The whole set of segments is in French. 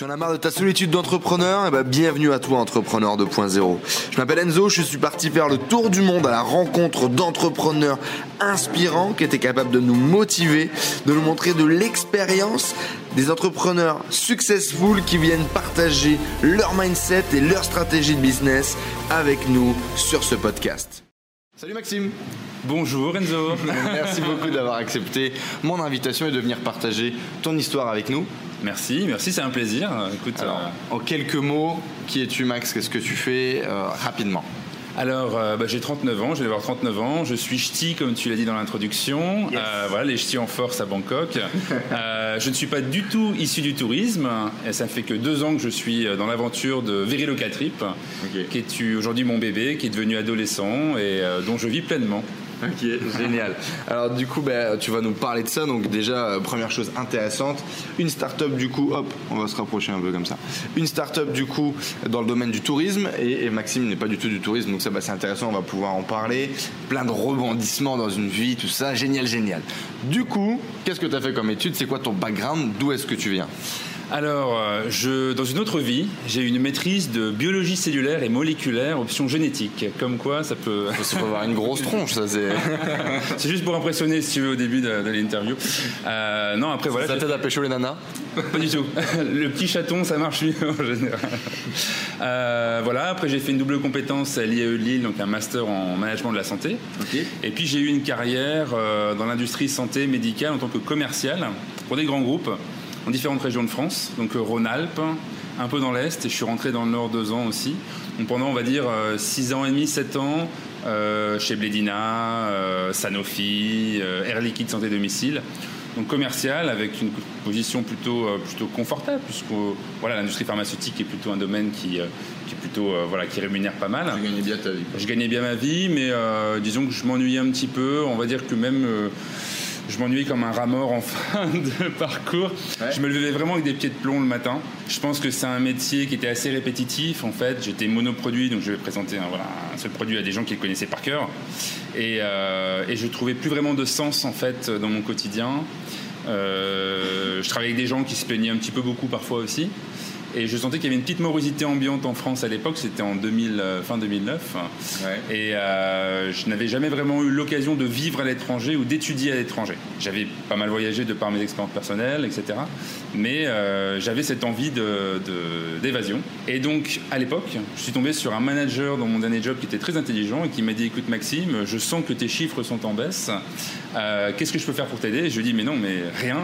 Tu en as marre de ta solitude d'entrepreneur? Eh ben, bienvenue à toi, entrepreneur 2.0. Je m'appelle Enzo, je suis parti faire le tour du monde à la rencontre d'entrepreneurs inspirants qui étaient capables de nous motiver, de nous montrer de l'expérience, des entrepreneurs successful qui viennent partager leur mindset et leur stratégie de business avec nous sur ce podcast. Salut Maxime Bonjour Enzo Merci beaucoup d'avoir accepté mon invitation et de venir partager ton histoire avec nous. Merci, merci, c'est un plaisir. Écoute, Alors, en quelques mots, qui es-tu Max? Qu'est-ce que tu fais euh, rapidement? Alors, euh, bah, j'ai 39 ans, je vais avoir 39 ans. Je suis ch'ti, comme tu l'as dit dans l'introduction. Euh, voilà, les ch'tis en force à Bangkok. je ne suis pas du tout issu du tourisme. Et ça fait que deux ans que je suis dans l'aventure de Very Local Trip, qui est aujourd'hui mon bébé, qui est devenu adolescent et dont je vis pleinement. Ok, génial. Alors du coup, bah, tu vas nous parler de ça. Donc déjà, euh, première chose intéressante, une start-up du coup, hop, on va se rapprocher un peu comme ça. Une start-up du coup dans le domaine du tourisme et, Maxime n'est pas du tout du tourisme, donc ça bah, c'est intéressant, on va pouvoir en parler. Plein de rebondissements dans une vie, tout ça, génial, génial. Du coup, qu'est-ce que tu as fait comme étude C'est quoi ton background? D'où est-ce que tu viens? Alors, euh, je, dans une autre vie, j'ai une maîtrise de biologie cellulaire et moléculaire, option génétique. Comme quoi, ça peut. Ça peut avoir une grosse tronche, ça c'est. c'est juste pour impressionner, si tu veux, au début de, l'interview. Euh, non, après voilà. Ça t'aide à pécho les nanas Pas du tout. Le petit chaton, ça marche mieux en général. Euh, voilà, après j'ai fait une double compétence à l'IAE de Lille, donc un master en management de la santé. Et puis j'ai eu une carrière dans l'industrie santé médicale en tant que commercial pour des grands groupes en différentes régions de France, donc euh, Rhône-Alpes, un peu dans l'Est, et je suis rentré dans le Nord deux ans aussi. Donc pendant, on va dire, euh, six ans et demi, sept ans, euh, chez Bledina, Sanofi, Air Liquide Santé Domicile. Donc commercial, avec une position plutôt, plutôt confortable, puisque voilà, l'industrie pharmaceutique est plutôt un domaine qui, qui est plutôt, voilà, qui rémunère pas mal. Tu gagnais bien ta vie. Je gagnais bien ma vie, mais disons que je m'ennuyais un petit peu. On va dire que même je m'ennuyais comme un rat mort en fin de parcours. Je me levais vraiment avec des pieds de plomb le matin. Je pense que c'est un métier qui était assez répétitif. En fait, j'étais monoproduit, donc je vais présenter un, voilà, un seul produit à des gens qui le connaissaient par cœur. Et, euh, et je trouvais plus vraiment de sens en fait dans mon quotidien. Euh, je travaillais avec des gens qui se plaignaient un petit peu beaucoup parfois aussi. Et je sentais qu'il y avait une petite morosité ambiante en France à l'époque, c'était en 2000, euh, fin 2009. Et euh, je n'avais jamais vraiment eu l'occasion de vivre à l'étranger ou d'étudier à l'étranger. J'avais pas mal voyagé de par mes expériences personnelles, etc. Mais euh, j'avais cette envie d'évasion. De, et donc, à l'époque, je suis tombé sur un manager dans mon dernier job qui était très intelligent et qui m'a dit Écoute, Maxime, je sens que tes chiffres sont en baisse. Qu'est-ce que je peux faire pour t'aider? Je lui ai dit Mais non, mais rien.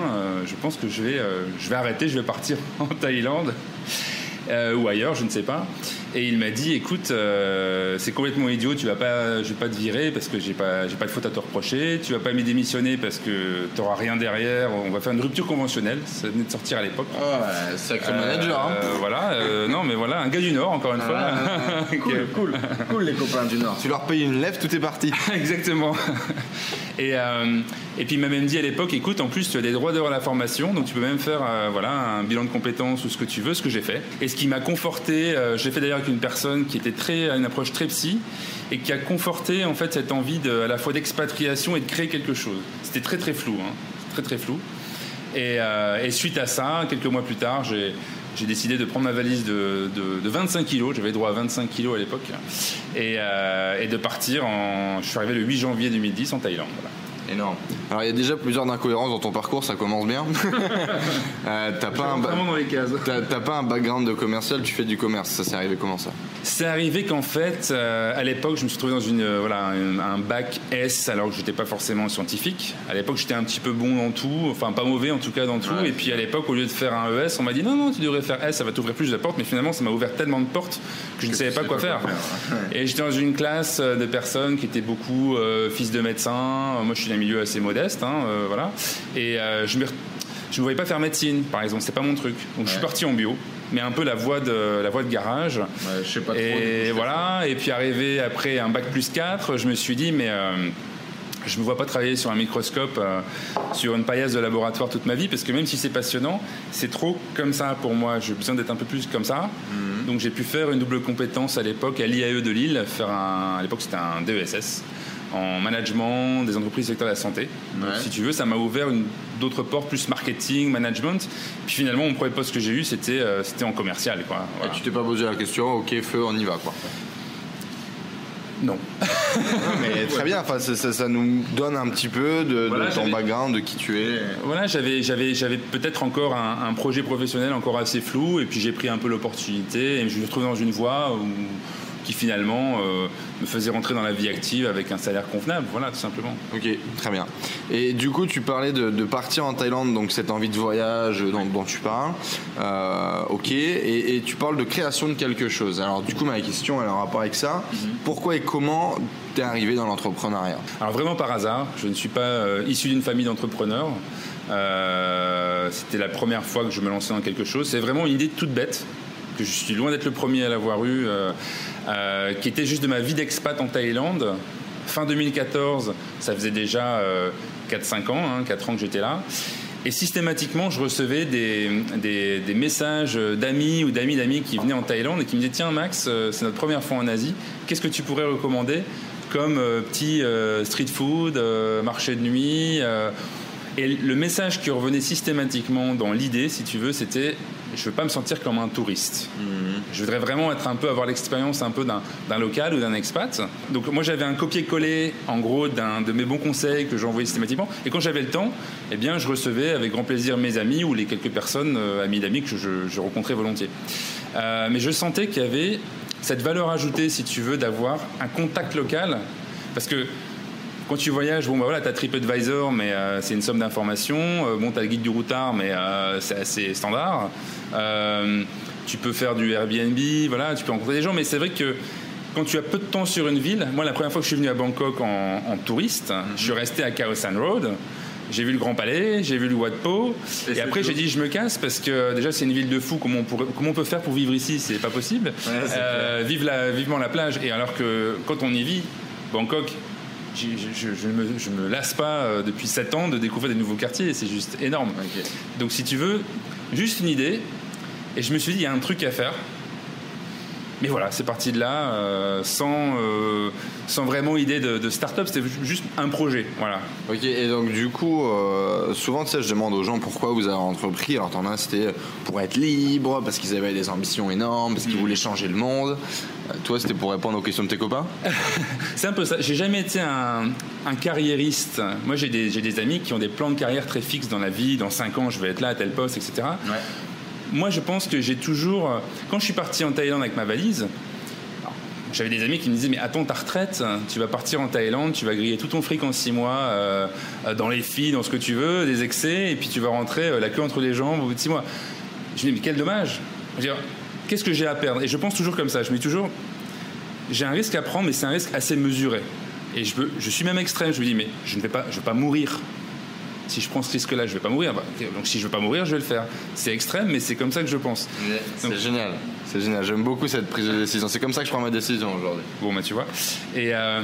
je pense que je vais, je vais arrêter, je vais partir en Thaïlande. Euh, ou ailleurs, je ne sais pas. Et il m'a dit, écoute, euh, c'est complètement idiot, tu vas pas, je vais pas te virer parce que j'ai pas, j'ai pas de faute à te reprocher. Tu vas pas me démissionner parce que tu n'auras rien derrière. On va faire une rupture conventionnelle. Ça venait de sortir à l'époque. Oh, sacré manager. Hein. Euh, voilà, non mais voilà, un gars du Nord encore une fois. Ah, cool, cool, cool les copains du Nord. Tu leur payes une lèvre, tout est parti. Exactement. Et, et puis il m'a même dit à l'époque, écoute, en plus tu as des droits d'heure à la formation, donc tu peux même faire voilà un bilan de compétences ou ce que tu veux, ce que j'ai fait. Et ce qui m'a conforté, j'ai fait d'ailleurs une personne qui était très à une approche très psy et qui a conforté en fait cette envie de, à la fois d'expatriation et de créer quelque chose. C'était très très flou, hein, très très flou. Euh, et, suite à ça, quelques mois plus tard, j'ai décidé de prendre ma valise de, 25 kilos, j'avais droit à 25 kilos à l'époque, et, euh, et, de partir en. Je suis arrivé le 8 janvier 2010 en Thaïlande. Voilà. Énorme. Alors il y a déjà plusieurs incohérences dans ton parcours, ça commence bien. euh, t'as pas un dans les cases. T'as, pas un background de commercial, tu fais du commerce. Ça s'est arrivé comment ça? C'est arrivé qu'en fait, euh, à l'époque, je me suis trouvé dans une euh, voilà un, bac S alors que j'étais pas forcément scientifique. À l'époque, j'étais un petit peu bon dans tout, enfin pas mauvais en tout cas dans tout. et puis à l'époque, au lieu de faire un ES, on m'a dit non non, tu devrais faire S, ça va t'ouvrir plus de portes. Mais finalement, ça m'a ouvert tellement de portes que je ne savais pas quoi faire. Et j'étais dans une classe euh, de personnes qui étaient beaucoup fils de médecins. Moi, je suis milieu assez modeste, hein, euh, voilà. Et euh, je me je ne voyais pas faire médecine, par exemple, c'est pas mon truc. Donc je suis parti en bio, mais un peu la voie de la voie de garage. je sais pas et voilà, et puis arrivé après un bac plus 4, je me suis dit mais euh, je me vois pas travailler sur un microscope, sur une paillasse de laboratoire toute ma vie, parce que même si c'est passionnant, c'est trop comme ça pour moi. J'ai besoin d'être un peu plus comme ça. Mhm. Donc j'ai pu faire une double compétence à l'époque à l'IAE de Lille, faire un, à l'époque c'était un DESS en management des entreprises du secteur de la santé. Donc, si tu veux, ça m'a ouvert d'autres portes, plus marketing, management. Puis finalement, mon premier poste que j'ai eu, c'était c'était en commercial. Quoi. Et tu t'es pas posé la question, ok, feu, on y va. quoi. Non. mais très bien, enfin, ça, nous donne un petit peu de, ton background, de qui tu es. Voilà, j'avais, j'avais, j'avais peut-être encore un, projet professionnel encore assez flou, et puis j'ai pris un peu l'opportunité, et je me retrouve dans une voie où qui finalement euh, me faisait rentrer dans la vie active avec un salaire convenable, voilà, tout simplement. Ok, très bien. Et du coup, tu parlais de, partir en Thaïlande, donc cette envie de voyage dont, tu parles. Euh, ok, et, tu parles de création de quelque chose. Alors, du coup, ma question, elle a un rapport avec ça. Mhm. Pourquoi et comment tu es arrivé dans l'entrepreneuriat? Alors, vraiment par hasard. Je ne suis pas euh, issu d'une famille d'entrepreneurs. C'était la première fois que je me lançais dans quelque chose. C'est vraiment une idée toute bête que je suis loin d'être le premier à l'avoir eu, euh, euh, qui était juste de ma vie d'expat en Thaïlande. Fin 2014, ça faisait déjà 4-5 euh, ans, 4 hein, ans que j'étais là. Et systématiquement, je recevais des, des, messages d'amis ou d'amis d'amis qui venaient en Thaïlande et qui me disaient Tiens, Max, c'est notre première fois en Asie, qu'est-ce que tu pourrais recommander comme petit street food, marché de nuit Et le message qui revenait systématiquement dans l'idée, si tu veux, c'était je veux pas me sentir comme un touriste. Mhm. Je voudrais vraiment être un peu avoir l'expérience un peu d'un local ou d'un expat. Donc moi j'avais un copier-coller en gros de mes bons conseils que j'envoyais systématiquement. Et quand j'avais le temps, eh bien je recevais avec grand plaisir mes amis ou les quelques personnes euh, amis d'amis que je, rencontrais volontiers. Euh, mais je sentais qu'il y avait cette valeur ajoutée, si tu veux, d'avoir un contact local, parce que quand tu voyages, bon, bah voilà, tu as TripAdvisor, mais euh, c'est une somme d'informations. Euh, bon, tu as le guide du routard, mais euh, c'est assez standard. tu peux faire du Airbnb, voilà, tu peux rencontrer des gens, mais c'est vrai que quand tu as peu de temps sur une ville, moi, la première fois que je suis venu à Bangkok en, touriste, je suis resté à Khao San Road. J'ai vu le Grand Palais, j'ai vu le Wat Po, et, après j'ai dit je me casse parce que déjà c'est une ville de fou. Comment on, comment on peut faire pour vivre ici? C'est pas possible. vive la, vivement la plage. Et alors que quand on y vit, Bangkok, je, ne me, lasse pas euh, depuis 7 ans de découvrir des nouveaux quartiers, c'est juste énorme. Donc si tu veux, juste une idée, et je me suis dit, il y a un truc à faire. Mais voilà, c'est parti de là, euh, sans, euh, sans vraiment idée de, start-up, c'était juste un projet. Voilà. Ok, et donc du coup, euh, souvent, tu sais, je demande aux gens pourquoi vous avez entrepris. Alors, t'en as, c'était pour être libre, parce qu'ils avaient des ambitions énormes, parce qu'ils mm. voulaient changer le monde. toi, c'était pour répondre aux questions de tes copains? C'est un peu ça. J'ai jamais été un, un carriériste. Moi, j'ai des, des, amis qui ont des plans de carrière très fixes dans la vie. Dans 5 ans, je vais être là à tel poste, etc. Ouais moi, je pense que j'ai toujours. Quand je suis parti en Thaïlande avec ma valise, j'avais des amis qui me disaient Mais attends ta retraite, tu vas partir en Thaïlande, tu vas griller tout ton fric en six mois, euh, dans les filles, dans ce que tu veux, des excès, et puis tu vas rentrer euh, la queue entre les jambes au bout de six mois. Je me dis Mais quel dommage Qu'est-ce que j'ai à perdre? Et je pense toujours comme ça. Je me dis toujours J'ai un risque à prendre, mais c'est un risque assez mesuré. Et je, je suis même extrême. Je me dis Mais je ne vais pas, je vais pas mourir si je prends ce risque-là, je vais pas mourir. Bah, donc si je veux pas mourir, je vais le faire. C'est extrême, mais c'est comme ça que je pense. C'est génial. C'est génial. J'aime beaucoup cette prise de décision. C'est comme ça que je prends ma décision aujourd'hui. Bon, bah tu vois. Et, euh,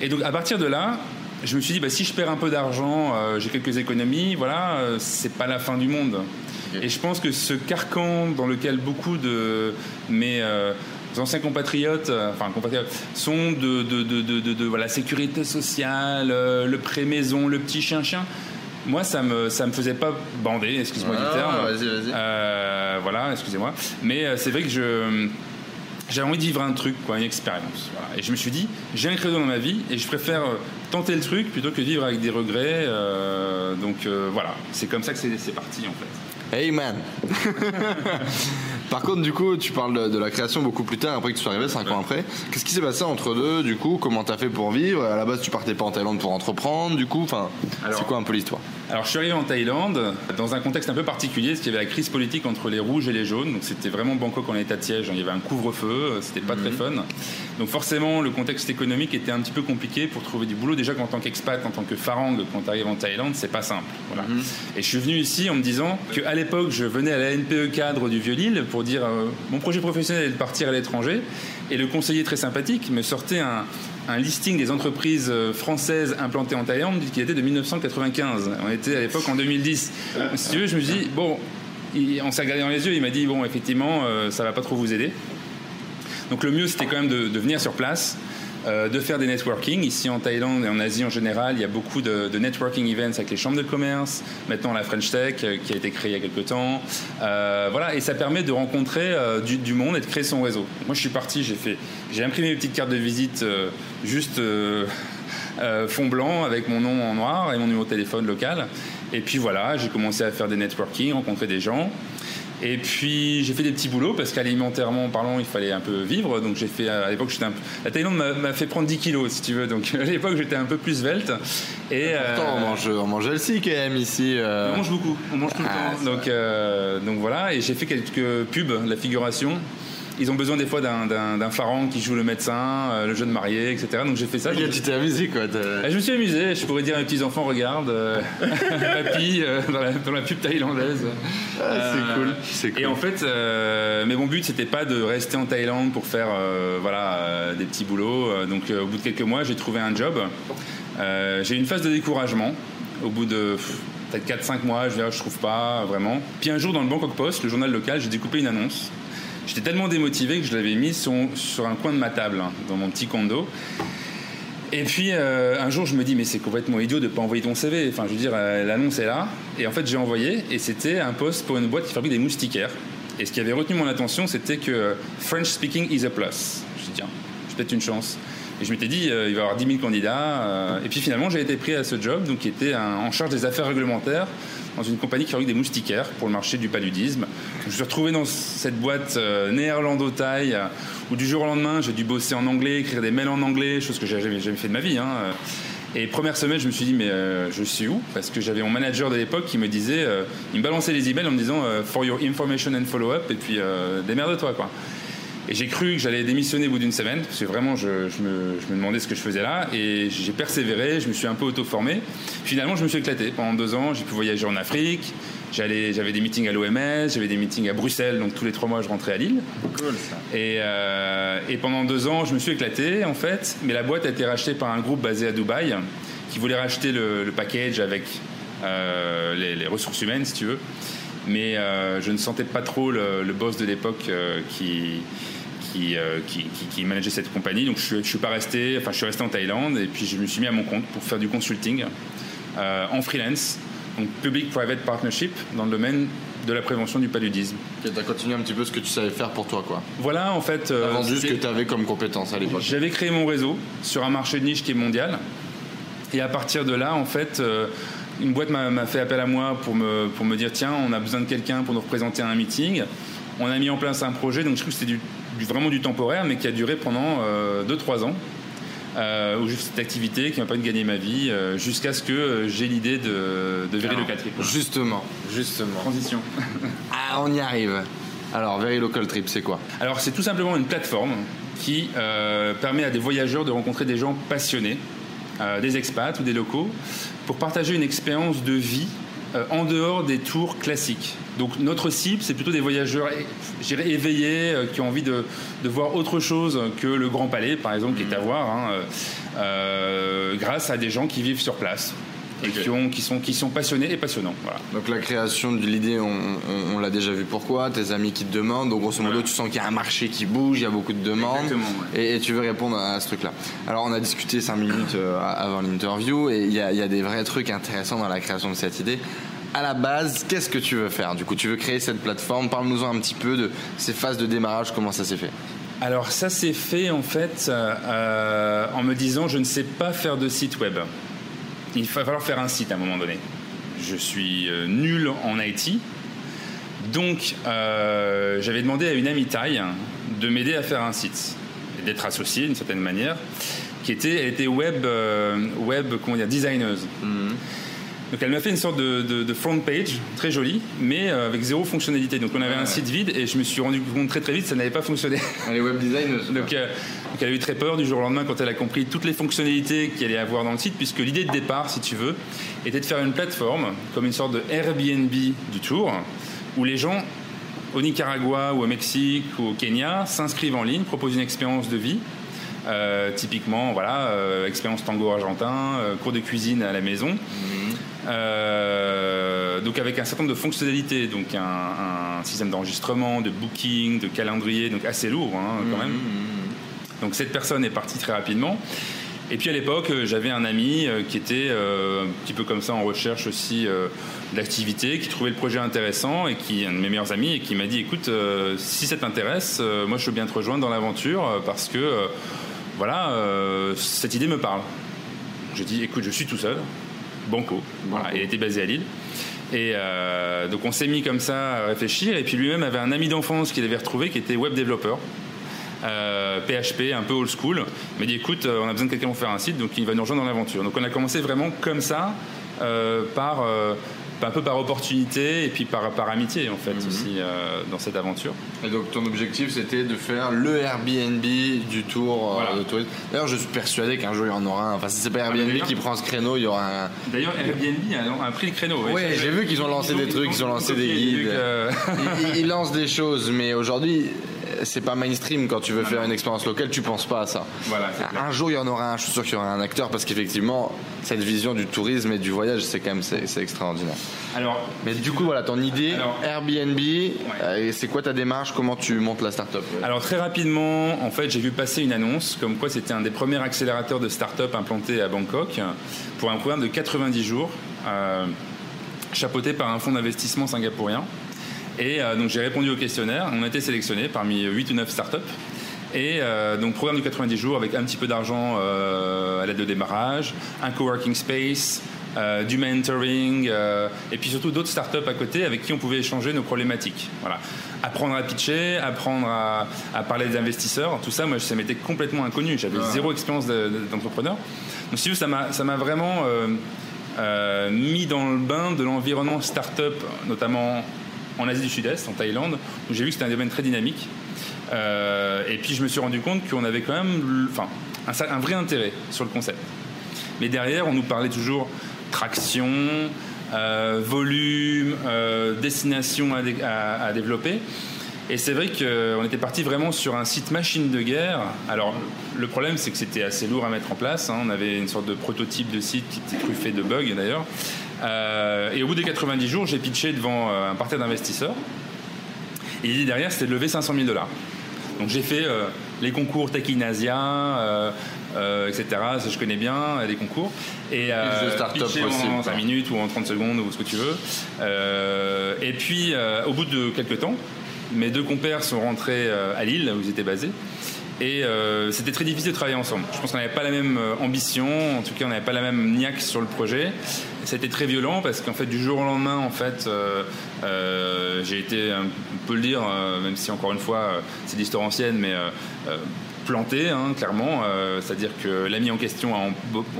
et donc à partir de là, je me suis dit, bah, si je perds un peu d'argent, euh, j'ai quelques économies, voilà, euh, c'est pas la fin du monde. Et je pense que ce carcan dans lequel beaucoup de mes anciens compatriotes, enfin compatriotes, sont de, de, de, de, de voilà, sécurité sociale, le pré-maison, le petit chien-chien moi, ça me, ça me faisait pas bander, excuse-moi du terme. Vas-y, vas-y. Euh, voilà, excusez-moi. Mais euh, c'est vrai que je j'avais envie de vivre un truc, quoi, une expérience. Et je me suis dit, j'ai un credo dans ma vie et je préfère euh, tenter le truc plutôt que vivre avec des regrets. donc voilà, c'est comme ça que c'est parti en fait. Hey man Par contre, du coup, tu parles de, la création beaucoup plus tard, après que tu sois arrivé, 5 ans après. Qu'est-ce qui s'est passé entre deux, du coup? Comment t'as fait pour vivre? À la base, tu partais pas en Thaïlande pour entreprendre, du coup Enfin, c'est quoi un peu l'histoire? Alors, je suis arrivé en Thaïlande dans un contexte un peu particulier, parce qu'il y avait la crise politique entre les rouges et les jaunes. Donc, c'était vraiment Bangkok en état de siège. Il y avait un couvre-feu, c'était pas très mhm. fun. Donc, forcément, le contexte économique était un petit peu compliqué pour trouver du boulot. Déjà, qu'en tant qu'expat, en tant que farang, quand tu arrives en Thaïlande, c'est pas simple. Voilà. Mhm. Et je suis venu ici en me disant qu'à l'époque, je venais à la NPE cadre du Vieux-Lille pour dire euh, mon projet professionnel est de partir à l'étranger. Et le conseiller très sympathique me sortait un, listing des entreprises euh, françaises implantées en Thaïlande qui était de 1995. On était à l'époque en 2010. Si tu veux, je me dis, bon, on s'est regardé dans les yeux, il m'a dit, bon, effectivement, euh, ça va pas trop vous aider. Donc le mieux, c'était quand même de, venir sur place, euh, de faire des networking. Ici en Thaïlande et en Asie en général, il y a beaucoup de, networking events avec les chambres de commerce, maintenant la French Tech euh, qui a été créée il y a quelques temps. Euh, voilà, et ça permet de rencontrer du, monde et de créer son réseau. Moi je suis parti, j'ai fait, j'ai imprimé mes petites cartes de visite juste fond blanc avec mon nom en noir et mon numéro de téléphone local. Et puis voilà, j'ai commencé à faire des networking, rencontrer des gens. Et puis j'ai fait des petits boulots parce qu'alimentairement parlant, il fallait un peu vivre. Donc j'ai fait à l'époque, j'étais un la Thaïlande m'a fait prendre 10 kilos si tu veux. Donc à l'époque, j'étais un peu plus svelte. Et pourtant, on euh, mange, on mange healthy quand même ici. Euh. On mange beaucoup, on mange tout le ah, temps. Donc euh, donc voilà. Et j'ai fait quelques pubs, la figuration ils ont besoin des fois d'un pharaon qui joue le médecin, euh, le jeune marié, etc. Donc j'ai fait ça. tu t'es amusé quoi Je me suis amusé. Je pourrais dire à mes petits enfants, regarde, euh, papy euh, dans, la, pub thaïlandaise. Ah, c'est cool. Et en fait, mais mon but c'était pas de rester en Thaïlande pour faire voilà des petits boulots. donc au bout de quelques mois, j'ai trouvé un job. j'ai eu une phase de découragement. Au bout de peut-être 4-5 mois, je ne je trouve pas vraiment. Puis un jour, dans le Bangkok Post, le journal local, j'ai découpé une annonce J'étais tellement démotivé que je l'avais mis sur, un coin de ma table, hein, dans mon petit condo. Et puis euh, un jour, je me dis, mais c'est complètement idiot de ne pas envoyer ton CV. Enfin, je veux dire, euh, l'annonce est là. Et en fait, j'ai envoyé, et c'était un poste pour une boîte qui fabrique des moustiquaires. Et ce qui avait retenu mon attention, c'était que French speaking is a plus. Je me suis dit, tiens, j'ai peut-être une chance. Et je m'étais dit, euh, il va y avoir 10 000 candidats. et puis finalement, j'ai été pris à ce job, donc qui était en charge des affaires réglementaires dans une compagnie qui fabrique des moustiquaires pour le marché du paludisme. Je me suis retrouvé dans cette boîte euh, néerlando-taille où du jour au lendemain, j'ai dû bosser en anglais, écrire des mails en anglais, chose que j'ai jamais, jamais fait de ma vie. Hein. Et première semaine, je me suis dit, mais euh, je suis où? Parce que j'avais mon manager de l'époque qui me disait, euh, il me balançait les emails en me disant, for your information and follow-up, et puis démerde-toi, quoi. Et j'ai cru que j'allais démissionner au bout d'une semaine, parce que vraiment, je, me, demandais ce que je faisais là. Et j'ai persévéré, je me suis un peu auto-formé. Finalement, je me suis éclaté. Pendant deux ans, j'ai pu voyager en Afrique. J'avais des meetings à l'OMS, j'avais des meetings à Bruxelles, donc tous les trois mois, je rentrais à Lille. Cool ça. Et, euh, et pendant deux ans, je me suis éclaté, en fait. Mais la boîte a été rachetée par un groupe basé à Dubaï, qui voulait racheter le, package avec euh, les, ressources humaines, si tu veux. Mais euh, je ne sentais pas trop le, le boss de l'époque qui euh, qui, qui, manageait cette compagnie. Donc je, ne suis pas resté, enfin je suis resté en Thaïlande et puis je me suis mis à mon compte pour faire du consulting euh, en freelance, donc public-private partnership dans le domaine de la prévention du paludisme. Tu as continué un petit peu ce que tu savais faire pour toi, quoi. Voilà, en fait. Euh, vendu ce que tu avais comme compétence à l'époque. J'avais créé mon réseau sur un marché de niche qui est mondial. Et à partir de là, en fait, euh, une boîte m'a fait appel à moi pour me, pour me dire tiens, on a besoin de quelqu'un pour nous représenter à un meeting. On a mis en place un projet, donc je trouve que c'était du vraiment du temporaire, mais qui a duré pendant 2-3 euh, ans. Euh, où j'ai cette activité qui m'a permis de gagner ma vie euh, jusqu'à ce que j'ai l'idée de, de Very Local Trip. Justement, justement. Transition. ah, on y arrive. Alors, Very Local Trip, c'est quoi? Alors, c'est tout simplement une plateforme qui permet à des voyageurs de rencontrer des gens passionnés, des expats ou des locaux, pour partager une expérience de vie euh, en dehors des tours classiques. Donc notre cible, c'est plutôt des voyageurs éveillés euh, qui ont envie de, voir autre chose que le Grand Palais, par exemple, qui est à voir, hein, euh, grâce à des gens qui vivent sur place et qui, ont, qui, sont, qui sont passionnés et passionnants. Donc la création de l'idée, on, l'a déjà vu pourquoi, tes amis qui te demandent, donc grosso modo tu sens qu'il y a un marché qui bouge, il y a beaucoup de demandes. Et, tu veux répondre à ce truc-là. Alors on a discuté 5 minutes euh, avant l'interview et il y, a, des vrais trucs intéressants dans la création de cette idée. À la base, qu'est-ce que tu veux faire? Du coup, tu veux créer cette plateforme? Parle-nous-en un petit peu de ces phases de démarrage, comment ça s'est fait. Alors, ça s'est fait en fait euh, en me disant je ne sais pas faire de site web il va falloir faire un site à un moment donné. Je suis euh, nul en IT, donc euh, j'avais demandé à une amie taille de m'aider à faire un site, d'être associée d'une certaine manière, qui était, web, euh, web designeuse. Mhm. Donc elle m'a fait une sorte de, front page très jolie, mais euh, avec zéro fonctionnalité. Donc on avait un site vide et je me suis rendu compte très très vite que ça n'avait pas fonctionné. Est web designer. donc, euh, donc, elle a eu très peur du jour au lendemain quand elle a compris toutes les fonctionnalités qu'il allait avoir dans le site, puisque l'idée de départ, si tu veux, était de faire une plateforme comme une sorte de Airbnb du tour, où les gens au Nicaragua ou au Mexique ou au Kenya s'inscrivent en ligne, proposent une expérience de vie. Euh, typiquement, voilà, expérience tango argentin, cours de cuisine à la maison. Mhm. Euh, donc avec un certain nombre de fonctionnalités, donc un, système d'enregistrement, de booking, de calendrier, donc assez lourd hein, quand même. Mmh, mmh, mmh. Donc cette personne est partie très rapidement. Et puis à l'époque, j'avais un ami qui était un petit peu comme ça en recherche aussi d'activité, qui trouvait le projet intéressant et qui un de mes meilleurs amis et qui m'a dit écoute, si ça t'intéresse, moi je veux bien te rejoindre dans l'aventure parce que voilà, cette idée me parle. Je dis écoute, je suis tout seul, Banco. Voilà, il était basé à Lille. Et euh, donc on s'est mis comme ça à réfléchir. Et puis lui-même avait un ami d'enfance qu'il avait retrouvé qui était web développeur. PHP, un peu old school. Il m'a dit écoute, euh, on a besoin de quelqu'un pour faire un site, donc il va nous rejoindre dans l'aventure. Donc on a commencé vraiment comme ça, euh, par un peu par opportunité et puis par, par amitié en fait mhm. aussi euh, dans cette aventure. Et donc ton objectif c'était de faire le Airbnb du tour euh, de tourisme. D'ailleurs je suis persuadé qu'un jour il y en aura un. Enfin si c'est pas Airbnb qui prend ce créneau, il y aura un. D'ailleurs Airbnb a, pris le créneau. Oui, j'ai vu qu'ils ont lancé des trucs, ils ont lancé des guides. Euh. ils, lancent des choses, mais aujourd'hui c'est pas mainstream quand tu veux faire une expérience locale, tu penses pas à ça. Voilà, un jour il y en aura un, je suis sûr qu'il y aura un acteur parce qu'effectivement cette vision du tourisme et du voyage c'est quand même c'est extraordinaire. Alors, mais du coup voilà ton idée Airbnb, euh, c'est quoi ta démarche, comment tu montes la startup? Alors très rapidement, en fait j'ai vu passer une annonce comme quoi c'était un des premiers accélérateurs de start-up implanté à Bangkok pour un programme de 90 jours. Euh, chapeauté par un fonds d'investissement singapourien. Et euh, donc j'ai répondu au questionnaire. On a été sélectionné parmi 8 ou 9 startups. Et euh, donc programme de 90 jours avec un petit peu d'argent euh, à l'aide de démarrage, un coworking space, du mentoring et puis surtout d'autres startups à côté avec qui on pouvait échanger nos problématiques. Voilà. Apprendre à pitcher, apprendre à, parler des investisseurs, tout ça, moi, ça m'était complètement inconnu. J'avais zéro expérience d'entrepreneur. Donc si ça m'a vraiment mis dans le bain de l'environnement startup, notamment en Asie du Sud-Est, en Thaïlande, où j'ai vu que c'était un domaine très dynamique. Euh, et puis je me suis rendu compte qu'on avait quand même enfin, un, vrai intérêt sur le concept. Mais derrière, on nous parlait toujours traction, euh, volume, euh, destination à, développer. Et c'est vrai qu'on était parti vraiment sur un site machine de guerre. Alors, le problème, c'est que c'était assez lourd à mettre en place. Hein. On avait une sorte de prototype de site qui était truffé de bugs d'ailleurs. Et au bout des 90 jours, j'ai pitché devant un parterre d'investisseurs. Et l'idée derrière, c'était de lever 500 000 dollars. Donc j'ai fait euh, les concours Tech in Asia, etc. Ça, je connais bien, les concours. Et, pitché en 5 minutes ou en 30 secondes ou ce que tu veux. et puis, au bout de quelques temps, mes deux compères sont rentrés à Lille, où ils étaient basés. Et c'était très difficile de travailler ensemble. Je pense qu'on n'avait pas la même ambition, en tout cas on n'avait pas la même niaque sur le projet. C'était très violent parce qu'en fait, du jour au lendemain, en fait, euh, euh, j'ai été, on peut le dire, euh, même si encore une fois, c'est l'histoire ancienne, mais planté, hein, clairement. C'est-à-dire que l'ami en question a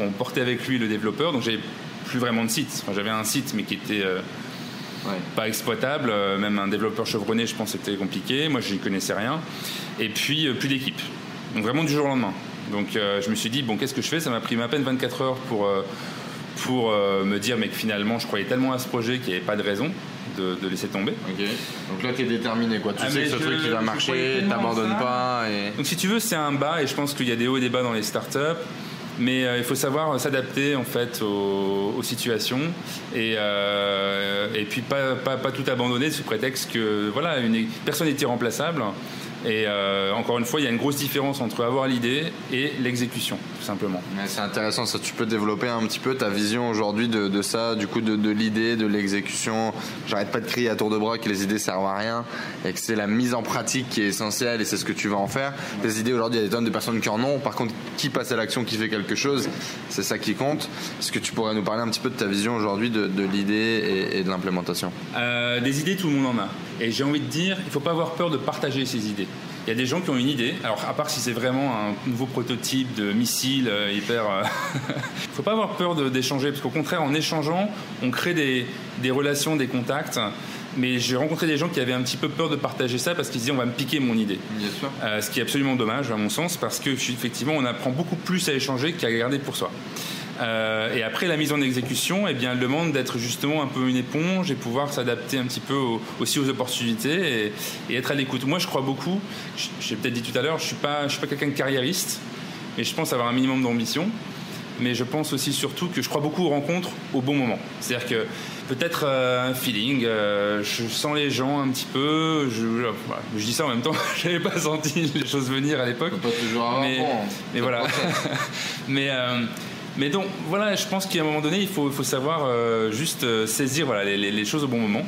emporté avec lui le développeur, donc j'ai plus vraiment de site. Enfin, j'avais un site, mais qui était pas exploitable. Même un développeur chevronné, je pense, c'était compliqué. Moi, je n'y connaissais rien. Et puis, plus d'équipe. Donc vraiment du jour au lendemain. Donc je me suis dit, bon, qu'est-ce que je fais? Ça m'a pris à peine 24 heures pour pour euh, me dire mais que finalement je croyais tellement à ce projet qu'il n'y avait pas de raison de, laisser tomber. Donc là tu es déterminé quoi, tu ah, sais que ce truc qui va marcher, t'abandonnes pas. Donc si tu veux c'est un bas et je pense qu'il y a des hauts et des bas dans les startups. Mais euh, il faut savoir s'adapter en fait aux, situations et, euh, et puis pas, pas, pas, tout abandonner sous prétexte que voilà une personne n'est irremplaçable et euh, encore une fois, il y a une grosse différence entre avoir l'idée et l'exécution, tout simplement. C'est intéressant, ça. Tu peux développer un petit peu ta vision aujourd'hui de, ça, du coup, de, l'idée, de l'exécution. J'arrête pas de crier à tour de bras que les idées servent à rien et que c'est la mise en pratique qui est essentielle et c'est ce que tu vas en faire. Tes idées, aujourd'hui, il y a des tonnes de personnes qui en ont. Par contre, qui passe à l'action, qui fait quelque chose, c'est ça qui compte. Est-ce que tu pourrais nous parler un petit peu de ta vision aujourd'hui de, l'idée et, de l'implémentation? Euh, Des idées, tout le monde en a. Et j'ai envie de dire, il ne faut pas avoir peur de partager ses idées. Il y a des gens qui ont une idée, alors à part si c'est vraiment un nouveau prototype de missile euh, hyper. Il euh, ne faut pas avoir peur d'échanger, parce qu'au contraire, en échangeant, on crée des, des relations, des contacts. Mais j'ai rencontré des gens qui avaient un petit peu peur de partager ça parce qu'ils disaient on va me piquer mon idée. Bien sûr. Euh, ce qui est absolument dommage à mon sens parce que effectivement on apprend beaucoup plus à échanger qu'à garder pour soi. Euh, et après la mise en exécution, eh bien, elle demande d'être justement un peu une éponge et pouvoir s'adapter un petit peu aussi aux opportunités et, être à l'écoute. Moi, je crois beaucoup. J'ai peut-être dit tout à l'heure, je suis pas, je suis pas quelqu'un de carriériste, mais je pense avoir un minimum d'ambition. Mais je pense aussi surtout que je crois beaucoup aux rencontres au bon moment. C'est-à-dire que Peut-être un feeling. je sens les gens un petit peu. Je, je dis ça en même temps. je n'avais pas senti les choses venir à l'époque. Pas toujours mais, mais voilà. mais mais donc voilà, je pense qu'à un moment donné, il faut, faut savoir juste saisir voilà, les, les, choses au bon moment.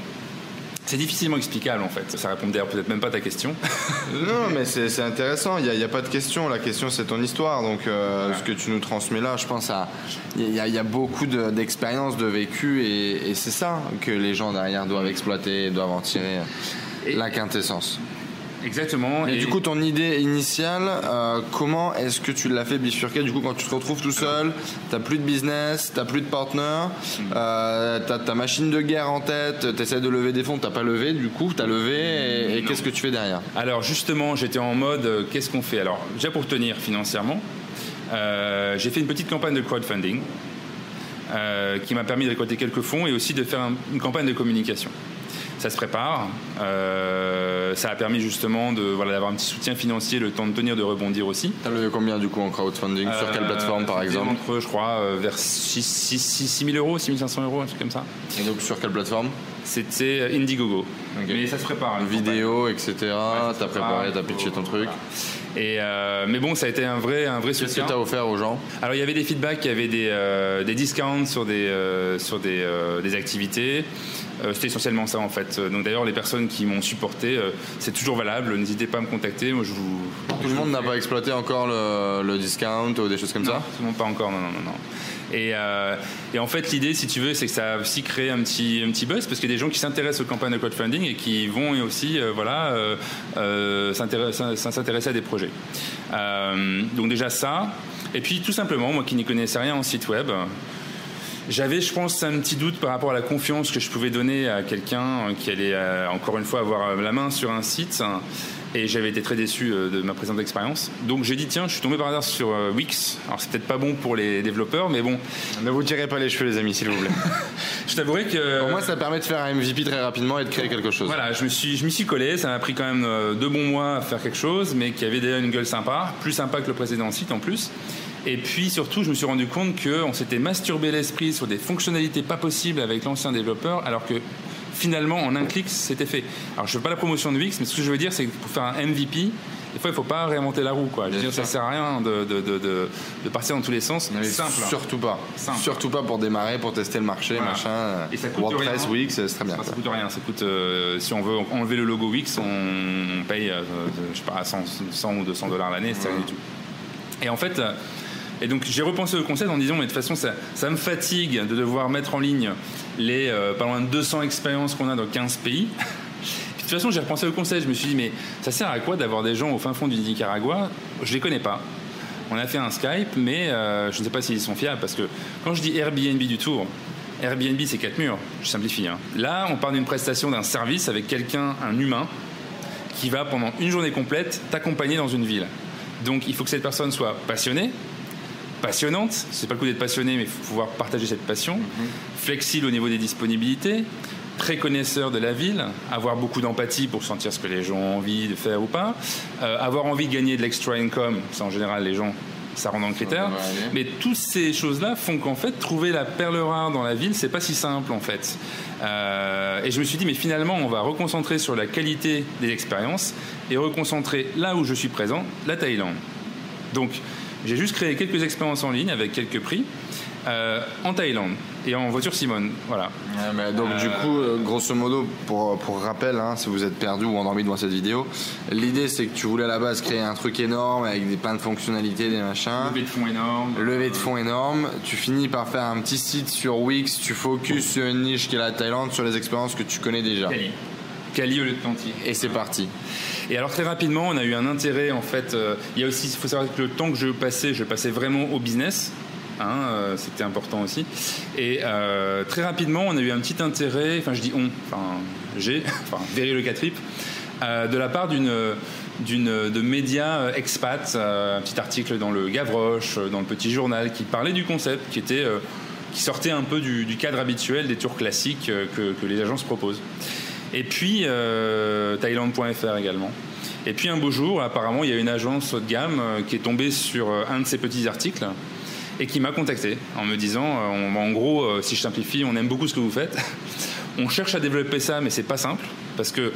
C'est difficilement explicable en fait. Ça répond d'ailleurs peut-être même pas à ta question. non, mais c'est intéressant. Il n'y a, pas de question. La question, c'est ton histoire. Donc, euh, ce que tu nous transmets là, je pense Il y, a beaucoup d'expériences, de, vécu, et, c'est ça que les gens derrière doivent exploiter, doivent en tirer la quintessence. Exactement. Et, du coup, ton idée initiale, euh, comment est-ce que tu l'as fait bifurquer Du coup, quand tu te retrouves tout seul, t'as plus de business, t'as plus de partner, mm. euh, t'as ta machine de guerre en tête, t'essaies de lever des fonds, t'as pas levé, du coup, t'as levé, et, qu'est-ce que tu fais derrière? Alors, justement, j'étais en mode, euh, qu'est-ce qu'on fait? Alors, déjà pour tenir financièrement, j'ai fait une petite campagne de crowdfunding qui m'a permis de récolter quelques fonds et aussi de faire une campagne de communication ça se prépare. Euh, ça a permis justement de voilà d'avoir un petit soutien financier, le temps de tenir, de rebondir aussi. T'as levé combien du coup en crowdfunding Sur quelle euh, plateforme par exemple Entre, je crois, euh, vers 6, 6, 000 euros, 6 500 euros, un truc comme ça. Et donc sur quelle plateforme C'était Indiegogo. Mais ça se prépare. Une vidéo, etc. t'as préparé, t'as pitché ton truc. Et mais bon, ça a été un vrai, un vrai soutien. Qu'est-ce que t'as offert aux gens Alors il y avait des feedbacks, il y avait des, des discounts sur des, sur des, des activités. Euh, c'était essentiellement ça en fait. Donc d'ailleurs les personnes qui m'ont supporté, euh, c'est toujours valable. N'hésitez pas à me contacter. Moi, je vous, tout le monde n'a pas exploité encore le, discount ou des choses comme ça. Tout le monde pas encore. Non non non. non. Et, euh, et, en fait, l'idée, si tu veux, c'est que ça a aussi créé un petit, un petit buzz parce qu'il y a des gens qui s'intéressent aux campagnes de crowdfunding et qui vont aussi voilà, euh, s'intéresser à des projets. donc déjà ça. Et puis tout simplement, moi qui n'y connaissais rien en site web, j'avais, je pense, un petit doute par rapport à la confiance que je pouvais donner à quelqu'un qui allait, euh, encore une fois, avoir la main sur un site. Et j'avais été très déçu euh, de ma présente expérience. Donc j'ai dit, tiens, je suis tombé par hasard sur euh, Wix. Alors c'est peut-être pas bon pour les développeurs, mais bon. Ne vous tirez pas les cheveux, les amis, s'il vous plaît. je t'avouerai que. Pour moi, ça permet de faire un MVP très rapidement et de créer quelque chose. Voilà, je me suis, je m'y suis collé. Ça m'a pris quand même deux bons mois à faire quelque chose, mais qui avait déjà une gueule sympa, plus sympa que le précédent site en plus. Et puis surtout, je me suis rendu compte qu'on s'était masturbé l'esprit sur des fonctionnalités pas possibles avec l'ancien développeur, alors que finalement, en un clic, c'était fait. Alors, je ne fais pas la promotion de Wix, mais ce que je veux dire, c'est que pour faire un MVP, des fois, il ne faut pas réinventer la roue. Quoi. Je veux dire, ça sert à rien de, de, de, de, partir dans tous les sens. Mais simple. Surtout pas. Surtout pas pour démarrer, pour tester le marché, machin. Et ça coûte WordPress, Wix, c'est très bien. Ça, ça, coûte rien. Ça coûte, euh, si on veut enlever le logo Wix, on paye, euh, je sais pas, 100, 100 ou 200 dollars l'année, c'est rien du tout. Et en fait, et donc j'ai repensé au concept en disant, mais de toute façon, ça, me fatigue de devoir mettre en ligne les euh, pas loin de 200 expériences qu'on a dans 15 pays. de toute façon, j'ai repensé au concept. Je me suis dit, mais ça sert à quoi d'avoir des gens au fin fond du Nicaragua? Je les connais pas. On a fait un Skype, mais euh, je ne sais pas s'ils sont fiables parce que quand je dis Airbnb du tour, Airbnb c'est quatre murs, je simplifie. Hein. Là, on parle d'une prestation d'un service avec quelqu'un, un humain, qui va pendant une journée complète t'accompagner dans une ville. Donc il faut que cette personne soit passionnée, passionnante. C'est pas le coup d'être passionné, mais il faut pouvoir partager cette passion. Mhm. Flexible au niveau des disponibilités, très connaisseur de la ville, avoir beaucoup d'empathie pour sentir ce que les gens ont envie de faire ou pas, euh, avoir envie de gagner de l'extra income, c'est en général les gens ça rentre dans le critère. Mais toutes ces choses-là font qu'en fait, trouver la perle rare dans la ville, c'est pas si simple en fait. Euh, et je me suis dit, mais finalement, on va reconcentrer sur la qualité des expériences et reconcentrer là où je suis présent, la Thaïlande. Donc, j'ai juste créé quelques expériences en ligne avec quelques prix euh, en Thaïlande et en voiture Simone. Voilà. donc, du coup, euh, grosso modo, pour, pour rappel, hein, si vous êtes perdu ou endormi devant cette vidéo, l'idée c'est que tu voulais à la base créer un truc énorme avec des, plein de fonctionnalités, des machins. Levé de fonds énorme. De fonds énorme. Tu finis par faire un petit site sur Wix, tu focuses sur une niche qui est la Thaïlande, sur les expériences que tu connais déjà. Cali. Cali au lieu de Tanti. Et c'est parti. Et alors très rapidement, on a eu un intérêt en fait. Euh, il y a aussi, faut savoir que le temps que je passais, je passais vraiment au business. Hein, euh, c'était important aussi. Et euh, très rapidement, on a eu un petit intérêt, enfin je dis on, enfin j'ai, enfin Very le Catrip, de la part d'une d'une de médias expat, un petit article dans le Gavroche, dans le Petit Journal, qui parlait du concept, qui était qui sortait un peu du, cadre habituel des tours classiques que, que les agences proposent. Et puis euh, Thailand.fr également. Et puis un beau jour, apparemment, il y a une agence haut de gamme euh, qui est tombée sur euh, un de ces petits articles et qui m'a contacté en me disant, en gros, si je simplifie, on aime beaucoup ce que vous faites. on cherche à développer ça, mais c'est pas simple parce que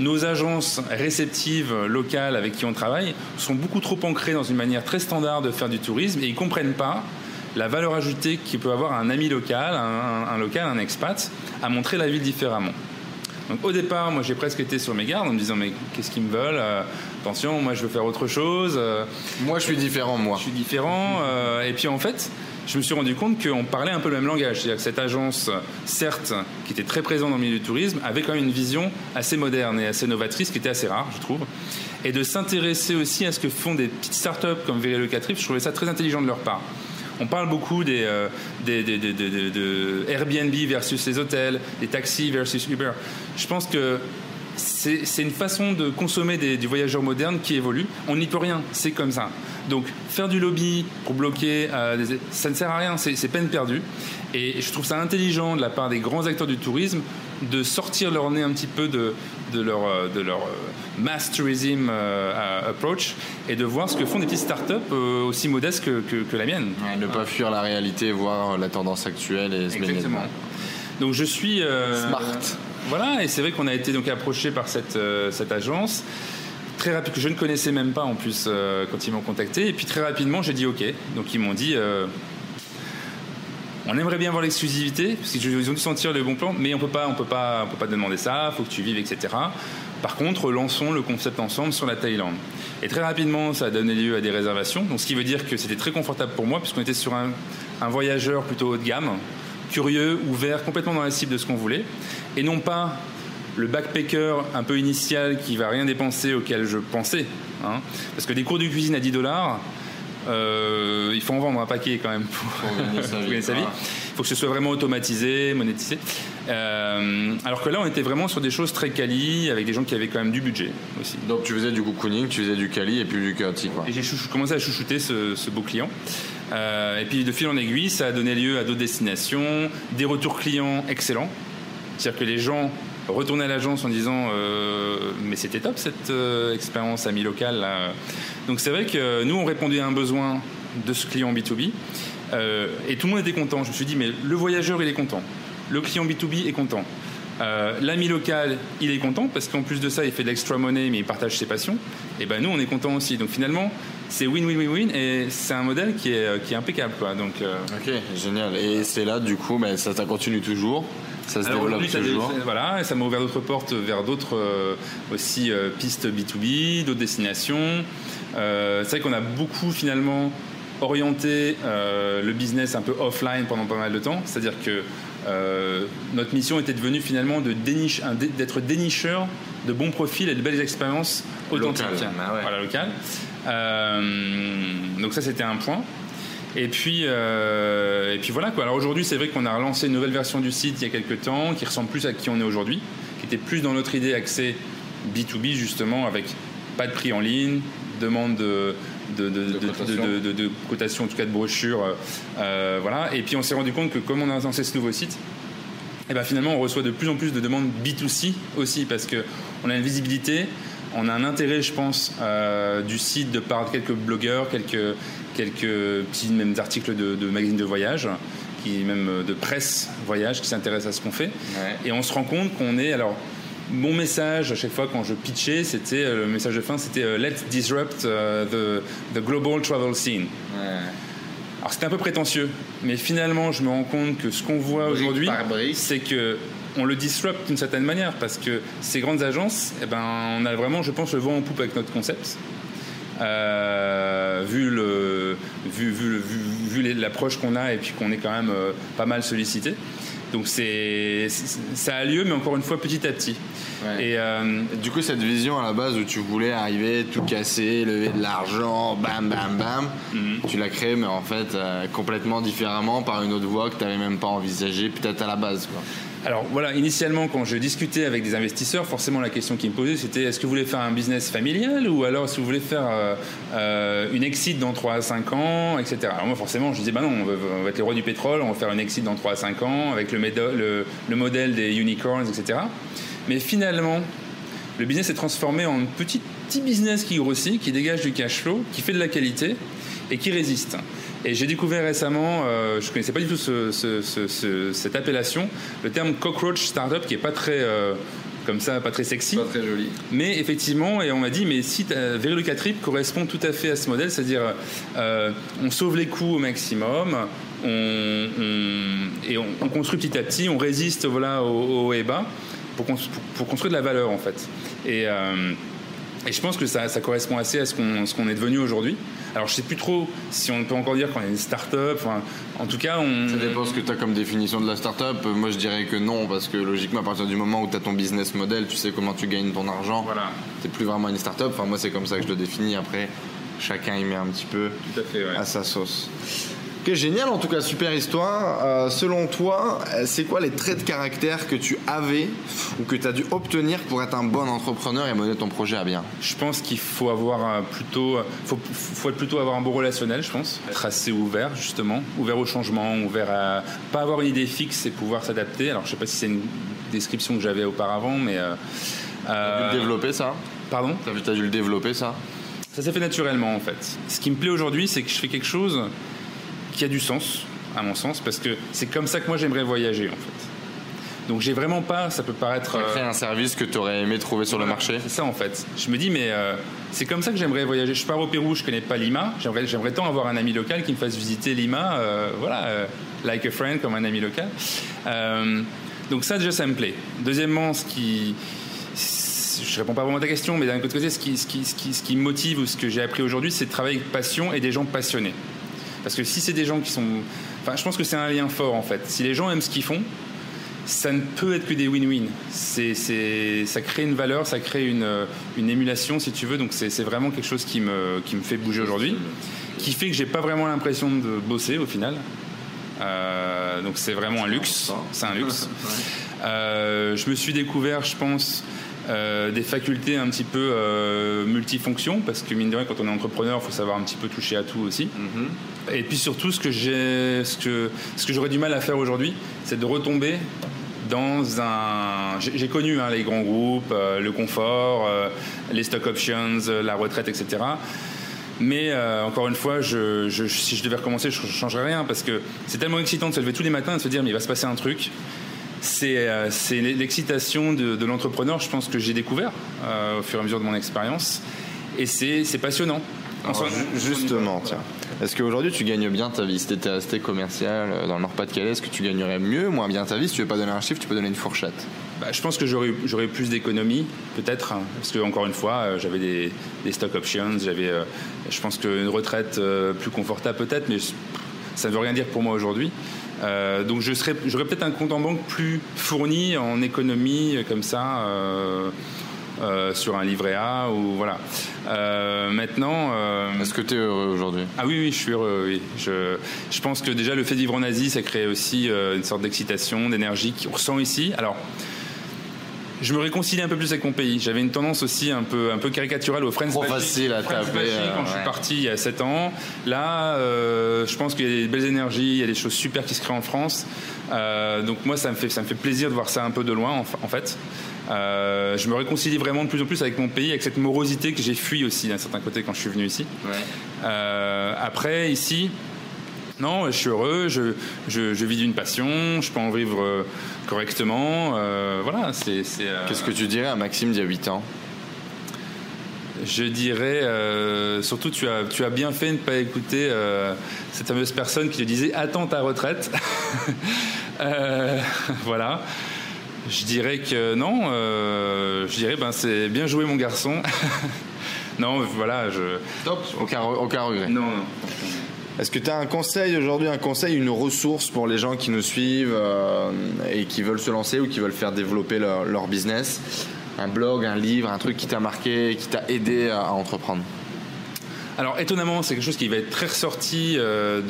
nos agences réceptives locales avec qui on travaille sont beaucoup trop ancrées dans une manière très standard de faire du tourisme et ils comprennent pas la valeur ajoutée qu'il peut avoir un ami local, un, local, un expat, à montrer la ville différemment. Donc au départ, moi j'ai presque été sur mes gardes en me disant mais qu'est-ce qu'ils me veulent euh, Attention, moi je veux faire autre chose. Euh. moi je suis différent, moi. Je suis différent. Euh, et puis en fait, je me suis rendu compte qu'on parlait un peu le même langage. C'est-à-dire que cette agence, certes, qui était très présente dans le milieu du tourisme, avait quand même une vision assez moderne et assez novatrice, qui était assez rare, je trouve. Et de s'intéresser aussi à ce que font des petites startups comme Locatrip, je trouvais ça très intelligent de leur part. On parle beaucoup des, euh, de Airbnb versus les hôtels, des taxis versus Uber. Je pense que c'est une façon de consommer du voyageur moderne qui évolue. On n'y peut rien, c'est comme ça. Donc faire du lobby pour bloquer, euh, ça ne sert à rien, c'est peine perdue. Et je trouve ça intelligent de la part des grands acteurs du tourisme de sortir leur nez un petit peu de, leur, euh, de leur euh, mass tourism approach et de voir ce que font des petites startups aussi modestes que, la mienne. ne pas fuir la réalité, voir la tendance actuelle et se Exactement. Donc je suis... Smart. Voilà, et c'est vrai qu'on a été donc approché par cette, cette agence très rapide, que je ne connaissais même pas en plus euh, quand ils m'ont contacté. Et puis très rapidement, j'ai dit OK. Donc ils m'ont dit euh, on aimerait bien voir l'exclusivité, parce qu'ils ont dû sentir le bon plan, mais on peut pas, on peut pas, peut pas demander ça, faut que tu vives, etc. Par contre, lançons le concept ensemble sur la Thaïlande. Et très rapidement, ça a donné lieu à des réservations. Donc, ce qui veut dire que c'était très confortable pour moi, puisqu'on était sur un, un voyageur plutôt haut de gamme, curieux, ouvert, complètement dans la cible de ce qu'on voulait, et non pas le backpacker un peu initial qui va rien dépenser auquel je pensais. Hein. parce que des cours de cuisine à 10 dollars, euh, il faut en vendre un paquet quand même pour, gagner sa vie. Il faut que ce soit vraiment automatisé, monétisé. Euh, alors que là, on était vraiment sur des choses très quali, avec des gens qui avaient quand même du budget aussi. Donc tu faisais du cocooning, tu faisais du quali et puis du chaotique. Et j'ai commencé à chouchouter ce, beau client. Euh, et puis de fil en aiguille, ça a donné lieu à d'autres destinations, des retours clients excellents. C'est-à-dire que les gens retourner à l'agence en disant euh, mais c'était top cette euh, expérience ami locale donc c'est vrai que nous on répondait à un besoin de ce client B2B euh, et tout le monde était content. Je me suis dit mais le voyageur il est content. Le client B2B est content. L'ami local il est content parce qu'en plus de ça il fait de l'extra money mais il partage ses passions. Et ben nous on est content aussi. Donc finalement c'est win-win-win-win et c'est un modèle qui est, qui est impeccable donc ok génial. Et c'est là du coup ça, ça continue toujours ça se développe toujours. voilà, et ça m'a ouvert d'autres portes vers d'autres euh, aussi euh, pistes B2B, d'autres destinations. Euh, c'est vrai qu'on a beaucoup finalement orienté le business un peu offline pendant pas mal de temps. C'est-à-dire que notre mission était devenue finalement de déniche, d'être dénicheur de bons profils et de belles expériences authentiques. Ah voilà, local. donc ça, c'était un point. Et puis, euh, et puis voilà quoi. Alors aujourd'hui, c'est vrai qu'on a relancé une nouvelle version du site il y a quelques temps qui ressemble plus à qui on est aujourd'hui, qui était plus dans notre idée axée B2B justement, avec pas de prix en ligne, demande de, de, de, cotation. en tout cas de brochure. Euh, voilà. Et puis on s'est rendu compte que comme on a lancé ce nouveau site, et eh ben finalement on reçoit de plus en plus de demandes B2C aussi parce qu'on a une visibilité, on a un intérêt, je pense, euh, du site de par quelques blogueurs, quelques, quelques petits même articles de, de magazines de voyage, qui, même euh, de presse voyage, qui s'intéressent à ce qu'on fait. Et on se rend compte qu'on est alors mon message à chaque fois quand je pitchais, c'était euh, le message de fin, c'était Let's disrupt the, the, global travel scene. Alors c'était un peu prétentieux, mais finalement je me rends compte que ce qu'on voit aujourd'hui, c'est que on le disrupt d'une certaine manière parce que ces grandes agences, eh ben, on a vraiment, je pense, le vent en poupe avec notre concept. Euh, vu le vu, vu, vu, l'approche qu'on a et puis qu'on est quand même euh, pas mal sollicité donc c'est ça a lieu mais encore une fois petit à petit et euh, du coup cette vision à la base où tu voulais arriver tout casser lever de l'argent bam bam bam mhm. tu l'as créé mais en fait complètement différemment par une autre voie que tu n'avais même pas envisagé peut-être à la base quoi. Alors voilà, initialement, quand je discutais avec des investisseurs, forcément la question qui me posait, c'était est-ce que vous voulez faire un business familial ou alors est-ce que vous voulez faire euh, euh, une exit dans 3 à 5 ans, etc. Alors moi, forcément, je disais, bah non, on va, être les rois du pétrole, on va faire une exit dans 3 à 5 ans avec le modèle des unicorns, etc. Mais finalement, le business s'est transformé en un petit, petit business qui grossit, qui dégage du cash flow, qui fait de la qualité et qui résiste. Et j'ai découvert récemment, je ne connaissais pas du tout cette appellation, le terme cockroach startup qui est pas très comme ça, pas très sexy. Pas très joli. Mais effectivement, et on m'a dit, mais si Verilucatrip correspond tout à fait à ce modèle, c'est-à-dire euh, on sauve les coûts au maximum, on, et on, construit petit à petit, on résiste voilà, au, haut et bas pour, pour, construire de la valeur en fait. Et, euh, et je pense que ça, ça correspond assez à ce qu'on est devenu aujourd'hui. Alors je sais plus trop si on peut encore dire qu'on est une start-up. Enfin, en tout cas, on. Ça dépend ce que tu as comme définition de la start-up. Moi je dirais que non, parce que logiquement, à partir du moment où tu as ton business model, tu sais comment tu gagnes ton argent. Voilà. Tu plus vraiment une start-up. Enfin, moi c'est comme ça que je le définis. Après, chacun y met un petit peu à, à sa sauce. Ok, génial, en tout cas, super histoire. Euh, selon toi, c'est quoi les traits de caractère que tu avais ou que tu as dû obtenir pour être un bon entrepreneur et mener ton projet à bien? Je pense qu'il faut avoir euh, plutôt, euh, faut, faut plutôt avoir un bon relationnel, je pense. Être assez ouvert, justement, ouvert au changement, ouvert à pas avoir une idée fixe et pouvoir s'adapter. Alors, je sais pas si c'est une description que j'avais auparavant, mais. Euh, as dû le développer ça? Pardon? T'as dû le développer ça? Ça s'est fait naturellement en fait. Ce qui me plaît aujourd'hui, c'est que je fais quelque chose qui a du sens, à mon sens, parce que c'est comme ça que moi j'aimerais voyager en fait. Donc j'ai vraiment pas, ça peut paraître. Créer un service que tu aurais aimé trouver sur le marché. C'est ça en fait. Je me dis mais euh, c'est comme ça que j'aimerais voyager. Je pars au Pérou, je connais pas Lima. J'aimerais, j'aimerais tant avoir un ami local qui me fasse visiter Lima, euh, voilà, euh, like a friend comme un ami local. donc ça déjà ça me plaît. Deuxièmement, ce qui je réponds pas vraiment à ta question, mais d'un autre côté, ce qui, ce, qui, ce, qui, ce qui me motive ou ce que j'ai appris aujourd'hui, c'est de travailler avec passion et des gens passionnés. Parce que si c'est des gens qui sont. Enfin, je pense que c'est un lien fort en fait. Si les gens aiment ce qu'ils font, ça ne peut être que des win-win. C'est, ça crée une valeur, ça crée une, une émulation, si tu veux. Donc c'est, vraiment quelque chose qui me, qui me fait bouger aujourd'hui, qui fait que j'ai pas vraiment l'impression de bosser au final. Euh, donc c'est vraiment un luxe. C'est un luxe. Euh, je me suis découvert, je pense, euh, des facultés un petit peu euh, multifonctions, parce que mine de rien, quand on est entrepreneur, il faut savoir un petit peu toucher à tout aussi. Mm-hmm. Et puis surtout, ce que j'ai, ce que, ce que j'aurais du mal à faire aujourd'hui, c'est de retomber dans un. J'ai connu hein, les grands groupes, euh, le confort, les stock options, la retraite, etc. Mais encore une fois, je, si je devais recommencer, je ne changerais rien parce que c'est tellement excitant de se lever tous les matins et de se dire mais il va se passer un truc c'est euh, l'excitation de, l'entrepreneur, je pense, que j'ai découvert euh, au fur et à mesure de mon expérience. Et c'est passionnant. justement, tiens. Est-ce qu'aujourd'hui tu gagnes bien ta vie? Si tu étais resté commercial euh, dans le Nord-Pas-de-Calais, est-ce que tu gagnerais mieux, moins bien ta vie? Si tu veux pas donner un chiffre, tu peux donner une fourchette. Bah, je pense que j'aurais plus d'économies, peut-être, hein, parce que encore une fois, j'avais des, stock options, j'avais, je pense qu'une retraite plus confortable peut-être, mais ça ne veut rien dire pour moi aujourd'hui. Euh, donc je serais, j'aurais peut-être un compte en banque plus fourni en économie euh, comme ça. Euh, sur un livret A ou voilà. maintenant. Est-ce que tu es heureux aujourd'hui? Ah oui, oui, je suis heureux. Oui. Je, je pense que déjà le fait de vivre en Asie, ça crée aussi une sorte d'excitation, d'énergie qu'on ressent ici. Alors, je me réconcilie un peu plus avec mon pays. J'avais une tendance aussi un peu, un peu caricaturale au Friends Trop facile à taper. quand je suis parti il y a 7 ans. Là, euh, je pense qu'il y a des belles énergies, il y a des choses super qui se créent en France. Euh, donc moi, ça me, fait, ça me fait plaisir de voir ça un peu de loin, en, fait. Euh, je me réconcilie vraiment de plus en plus avec mon pays, avec cette morosité que j'ai fui aussi d'un certain côté quand je suis venu ici. après, ici, non, je suis heureux, je, je, vis d'une passion, je peux en vivre euh, correctement. Euh, voilà, c'est. Euh, Qu'est-ce que tu dirais à Maxime d'il y a 8 ans? Je dirais, surtout, tu as, tu as bien fait de ne pas écouter cette fameuse personne qui te disait Attends ta retraite. voilà. Je dirais que non. je dirais, ben, c'est bien joué, mon garçon. non, voilà. Je... Top, aucun, aucun regret. Non, non. Est-ce que tu as un conseil aujourd'hui, un conseil, une ressource pour les gens qui nous suivent euh, et qui veulent se lancer ou qui veulent faire développer leur, business? Un blog, un livre, un truc qui t'a marqué, qui t'a aidé à, entreprendre? Alors étonnamment, c'est quelque chose qui va être très ressorti euh,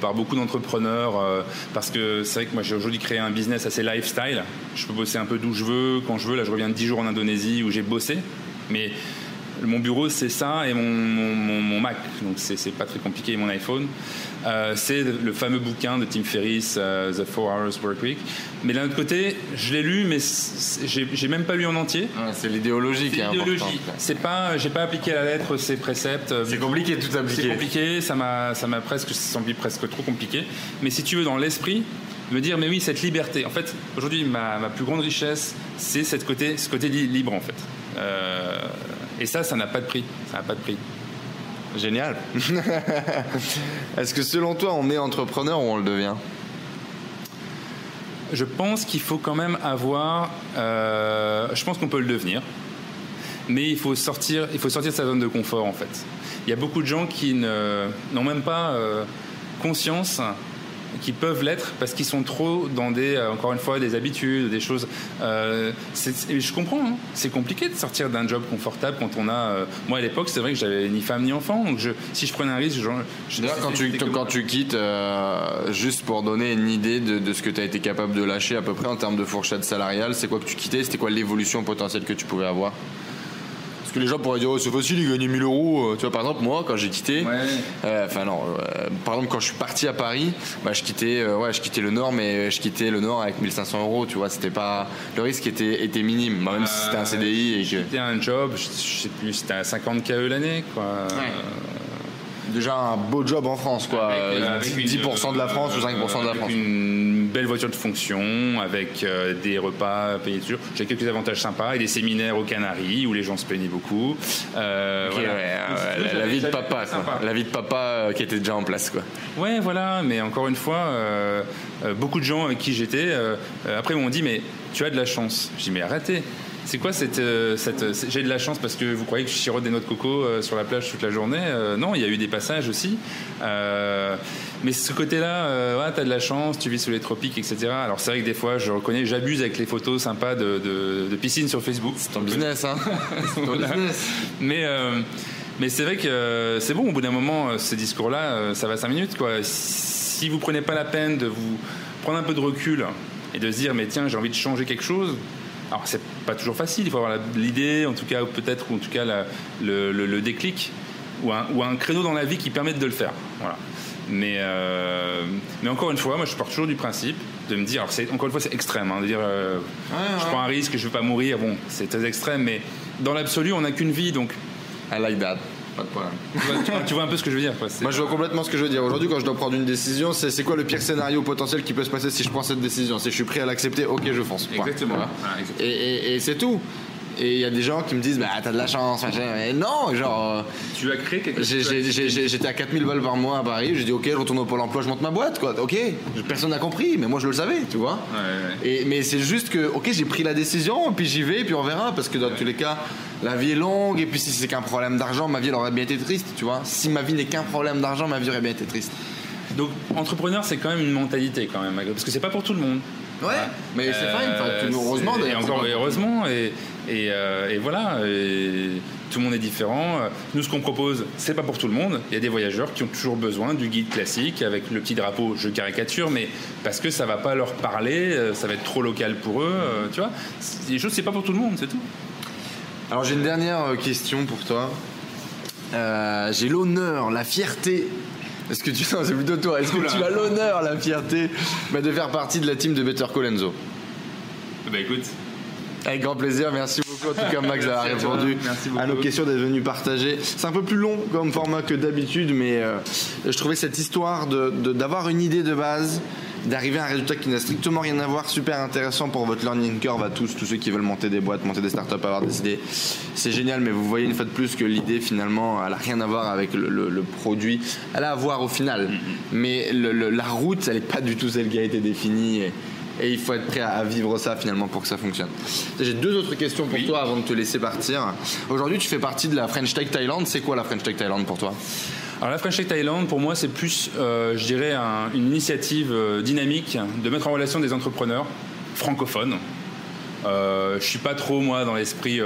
par beaucoup d'entrepreneurs euh, parce que c'est vrai que moi j'ai aujourd'hui créé un business assez lifestyle. Je peux bosser un peu d'où je veux, quand je veux. Là, je reviens de 10 jours en Indonésie où j'ai bossé, mais mon bureau, c'est ça et mon, mon, Mac. Donc, c'est pas très compliqué, mon iPhone. Euh, c'est le fameux bouquin de Tim Ferriss, euh, The Four Hours Work Week. Mais d'un autre côté, je l'ai lu, mais j'ai même pas lu en entier. c'est l'idéologie qui est importante. C'est pas, j'ai pas appliqué à la lettre ces préceptes. C'est compliqué tout appliquer. C'est compliqué, ça m'a, ça m'a presque semblé presque trop compliqué. Mais si tu veux, dans l'esprit, me dire, mais oui, cette liberté. En fait, aujourd'hui, ma, ma, plus grande richesse, c'est cette côté, ce côté libre, en fait. Euh, et ça, ça n'a pas de prix. Ça n'a pas de prix. Génial. Est-ce que selon toi, on est entrepreneur ou on le devient? Je pense qu'il faut quand même avoir. Euh, je pense qu'on peut le devenir, mais il faut sortir. Il faut sortir de sa zone de confort en fait. Il y a beaucoup de gens qui n'ont même pas euh, conscience qui peuvent l'être parce qu'ils sont trop dans des, euh, encore une fois, des habitudes, des choses. Euh, je comprends, hein. c'est compliqué de sortir d'un job confortable quand on a. Euh, moi à l'époque, c'est vrai que j'avais ni femme ni enfant, donc je, si je prenais un risque, je, quand, tu, quand tu quittes, juste pour donner une idée de, de ce que tu as été capable de lâcher à peu près en termes de fourchette salariale, c'est quoi que tu quittais? C'était quoi l'évolution potentielle que tu pouvais avoir? Parce que les gens pourraient dire, oh, c'est facile, il gagnait 1000 euros. Euh, tu vois, par exemple, moi, quand j'ai quitté, euh, enfin non, euh, par exemple, quand je suis parti à Paris, bah, je quittais, ouais, je quittais le Nord, mais je quittais le Nord avec 1500 euros. Tu vois, c'était pas, le risque était, était minime, même si c'était un CDI et C'était un job, je sais plus, c'était à 50 KE l'année, quoi déjà un beau job en France, quoi. 10% de la France ou 5% de la France. Une belle voiture de fonction, avec euh, des repas payés dessus. J'ai quelques avantages sympas et des séminaires aux Canaries où les gens se plaignaient beaucoup. Euh, la, vie de papa, quoi. La vie de papa qui était déjà en place, quoi. Ouais, voilà. Mais encore une fois, euh, beaucoup de gens avec qui j'étais, après m'ont dit, mais tu as de la chance. Je dis, mais arrêtez. C'est quoi cette, euh, cette j'ai de la chance parce que vous croyez que je chirote des noix de coco euh, sur la plage toute la journée euh, Non, il y a eu des passages aussi. mais ce côté-là, ouais, t'as de la chance, tu vis sous les tropiques, etc. Alors c'est vrai que des fois, je reconnais, j'abuse avec les photos sympas de, de, piscine sur Facebook. C'est ton business, hein C'est ton business. Mais mais c'est vrai que c'est bon, au bout d'un moment, ce discours-là, ça va 5 minutes. Quoi. Si vous prenez pas la peine de vous prendre un peu de recul et de se dire, mais tiens, j'ai envie de changer quelque chose, alors c'est pas toujours facile, il faut avoir l'idée, en tout cas peut-être, ou en tout cas le, déclic, ou un, créneau dans la vie qui permette de le faire. Voilà. Mais, euh, mais encore une fois, moi je pars toujours du principe de me dire, alors encore une fois c'est extrême, hein, de dire euh, je prends un risque, je veux pas mourir, bon c'est très extrême, mais dans l'absolu on n'a qu'une vie, donc... I like that pas de problème. tu, vois, un peu ce que je veux dire. Moi, je vois complètement ce que je veux dire. Aujourd'hui, quand je dois prendre une décision, c'est quoi le pire scénario potentiel qui peut se passer si je prends cette décision? Si je suis prêt à l'accepter, ok, je fonce. Exactement. Et, c'est tout. Et il y a des gens qui me disent, bah t'as de la chance, Mais non, genre. Euh, tu as créé quelque chose. J'étais à 4000 balles par mois à Paris, j'ai dit, ok, je retourne au Pôle emploi, je monte ma boîte, quoi. Ok, personne n'a compris, mais moi je le savais, tu vois. Et, mais c'est juste que, ok, j'ai pris la décision, puis j'y vais, puis on verra, parce que dans tous les cas, la vie est longue, et puis si c'est qu'un problème d'argent, ma vie elle aurait bien été triste, tu vois. Si ma vie n'est qu'un problème d'argent, ma vie aurait bien été triste. Donc, entrepreneur, c'est quand même une mentalité, quand même, parce que c'est pas pour tout le monde. Ouais, mais c'est fine, euh, heureusement. Et encore heureusement, et, euh, et, voilà, tout le monde est différent. Nous, ce qu'on propose, c'est pas pour tout le monde. Il y a des voyageurs qui ont toujours besoin du guide classique avec le petit drapeau, je caricature, mais parce que ça va pas leur parler, euh, ça va être trop local pour eux, tu vois. Les choses, c'est pas pour tout le monde, c'est tout. Alors j'ai une dernière question pour toi. j'ai l'honneur, la fierté est-ce que tu c'est plutôt toi. Est-ce que tu as l'honneur, la fierté bah, de faire partie de la team de Better Colenso Bah écoute. Avec grand plaisir, merci beaucoup en tout cas Max d'avoir répondu à nos questions, d'être venu partager. C'est un peu plus long comme format que d'habitude, mais euh, je trouvais cette histoire d'avoir une idée de base, d'arriver à un résultat qui n'a strictement rien à voir, super intéressant pour votre learning curve à tous, tous ceux qui veulent monter des boîtes, monter des startups, avoir des idées. C'est génial, mais vous voyez une fois de plus que l'idée finalement, elle n'a rien à voir avec le, produit. Elle a à voir au final, mm-hmm. mais la route, elle n'est pas du tout celle qui a été définie. Et, il faut être prêt à vivre ça finalement pour que ça fonctionne. J'ai deux autres questions pour toi avant de te laisser partir. Aujourd'hui, tu fais partie de la French Tech Thailand. C'est quoi la French Tech Thailand pour toi? Alors la French Tech Thailand, pour moi, c'est plus, euh, je dirais, une initiative euh, dynamique de mettre en relation des entrepreneurs francophones. Euh, je suis pas trop moi dans l'esprit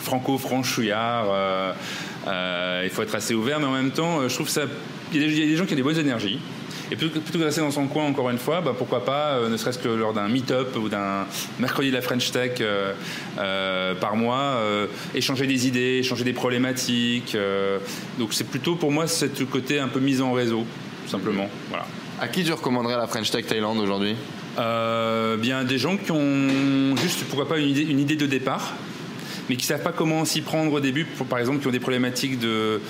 franco-franchouillard. il faut être assez ouvert, mais en même temps, je trouve ça. Il y, a des gens qui ont des bonnes énergies. Et plutôt, que de rester dans son coin, encore une fois, bah, pourquoi pas, ne serait-ce que lors d'un meet-up ou d'un mercredi de la French Tech par mois, échanger des idées, échanger des problématiques. donc c'est plutôt pour moi ce côté un peu mise en réseau, tout simplement. Voilà. À qui tu recommanderais la French Tech Thaïlande aujourd'hui? Euh, Bien des gens qui ont juste, pourquoi pas, une idée, une idée de départ mais qui ne savent pas comment s'y prendre au début, par exemple, qui ont des problématiques de,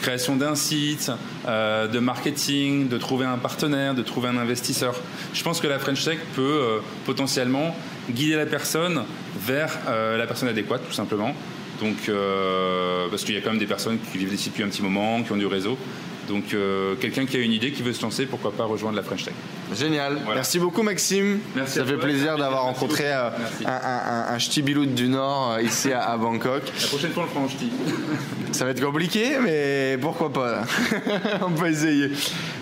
création d'un site, euh, de marketing, de trouver un partenaire, de trouver un investisseur. Je pense que la French Tech peut euh, potentiellement guider la personne vers la personne adéquate, tout simplement. Donc, parce qu'il y a quand même des personnes qui vivent ici depuis un petit moment, qui ont du réseau. Donc euh, quelqu'un qui a une idée, qui veut se lancer, pourquoi pas rejoindre la French Tech. Génial. Merci beaucoup Maxime. Merci Ça fait plaisir d'avoir rencontré euh, un, un, ch'ti du Nord euh, ici à, Bangkok. La prochaine fois on le prend en ch'ti. Ça va être compliqué, mais pourquoi pas. on peut essayer.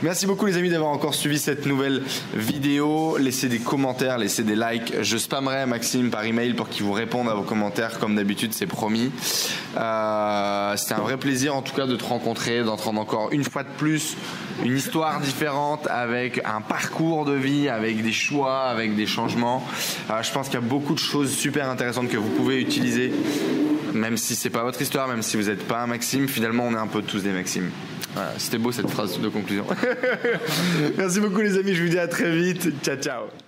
Merci beaucoup les amis d'avoir encore suivi cette nouvelle vidéo. Laissez des commentaires, laissez des likes. Je spammerai Maxime par email pour qu'il vous réponde à vos commentaires comme d'habitude, c'est promis. C'était un vrai plaisir en tout cas de te rencontrer, d'entendre encore une fois de plus une histoire différente avec un parcours de vie, avec des choix, avec des changements. Euh, je pense qu'il y a beaucoup de choses super intéressantes que vous pouvez utiliser, même si c'est pas votre histoire, même si vous n'êtes pas un Maxime. Finalement, on est un peu tous des Maximes. C'était beau cette phrase de conclusion. Merci beaucoup les amis, je vous dis à très vite. Ciao ciao.